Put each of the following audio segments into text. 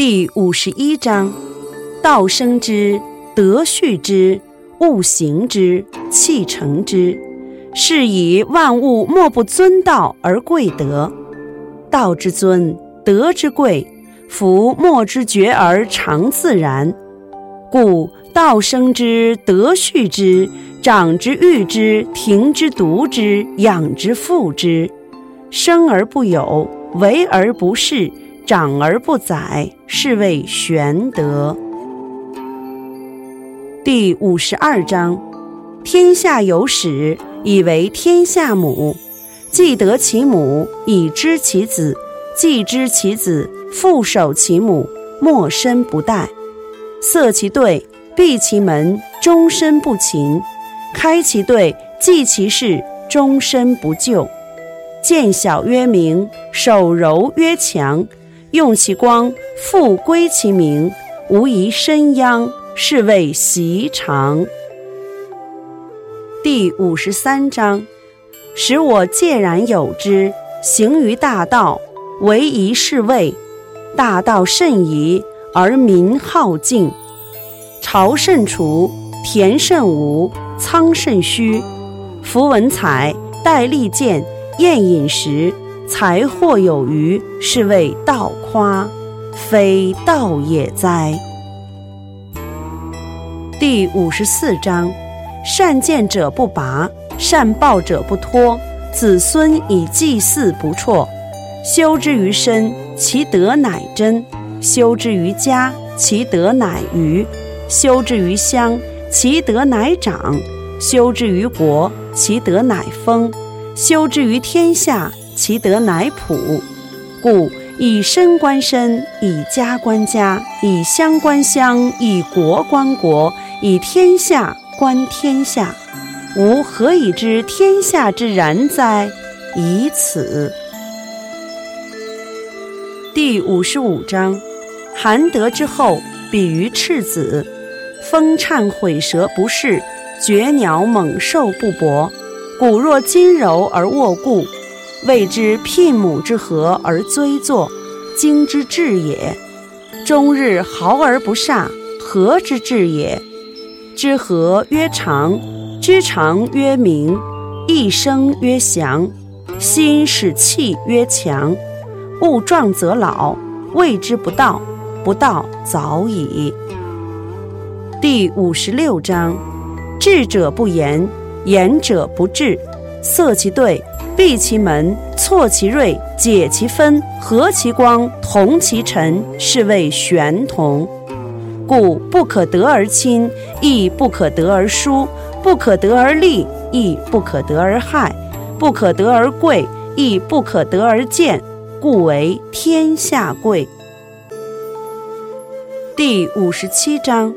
第五十一章：道生之，德畜之，物行之，气成之。是以万物莫不尊道而贵德。道之尊，德之贵，夫莫之绝而常自然。故道生之，德畜之，长之育之，庭之独之，养之覆之。生而不有，为而不恃。长而不宰，是谓玄德。第五十二章：天下有始，以为天下母。既得其母，以知其子；既知其子，复守其母，莫身不殆。塞其兑，闭其门，终身不勤；开其兑，济其事，终身不救。见小曰明，守柔曰强。用其光，复归其明，无疑身殃，是谓习常。第五十三章：使我介然有之，行于大道，唯宜是谓。大道甚夷，而民好径。朝甚除，田甚芜，仓甚虚。夫文采，戴利剑，宴饮食。财货有余，是谓道夸，非道也哉。第五十四章：善见者不拔，善报者不脱。子孙以祭祀不辍。修之于身，其德乃真；修之于家，其德乃余；修之于乡，其德乃长；修之于国，其德乃丰；修之于天下。其德乃普，故以身观身，以家观家，以乡观乡，以国观国，以天下观天下。吾何以知天下之然哉？以此。第五十五章：含德之后，比于赤子。风颤毁舌不逝，绝鸟猛兽不搏。骨若金柔而握固。谓之牝母之和而追作，精之至也。终日毫而不煞，和之至也。知和曰长，知长曰明，一生曰祥，心使气曰强。物壮则老，谓之不道，不道早已。第五十六章：智者不言，言者不智。色其对。闭其门，错其锐，解其分，和其光，同其尘，是谓玄同。故不可得而亲，亦不可得而疏；不可得而利，亦不可得而害；不可得而贵，亦不可得而贱。故为天下贵。第五十七章：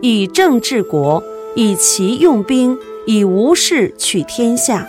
以政治国，以其用兵，以无事取天下。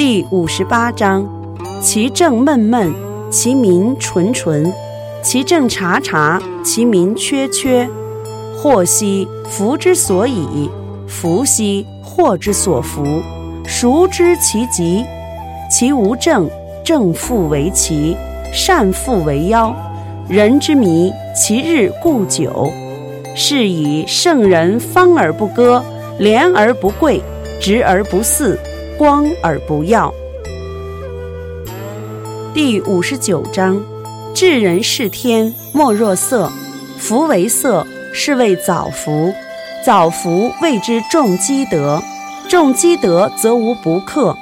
第五十八章：其政闷闷，其民淳淳；其政察察，其民缺缺。祸兮福之所倚，福兮祸之所伏。孰知其极？其无政，政复为奇，善复为妖。人之迷，其日固久。是以圣人方而不割，廉而不贵，直而不肆。光而不耀。第五十九章：治人事天，莫若色。福为色，是谓早福。早福谓之重积德。重积德，则无不克；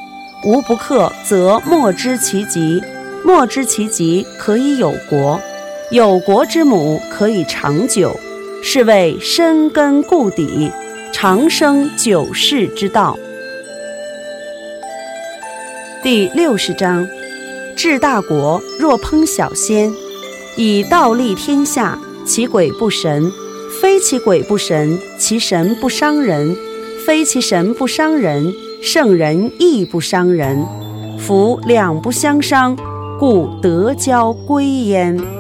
无不克，则莫知其极。莫知其极，可以有国。有国之母，可以长久。是谓深根固底，长生久世之道。第六十章：治大国若烹小鲜，以道立天下，其鬼不神；非其鬼不神，其神不伤人；非其神不伤人，圣人亦不伤人。夫两不相伤，故德交归焉。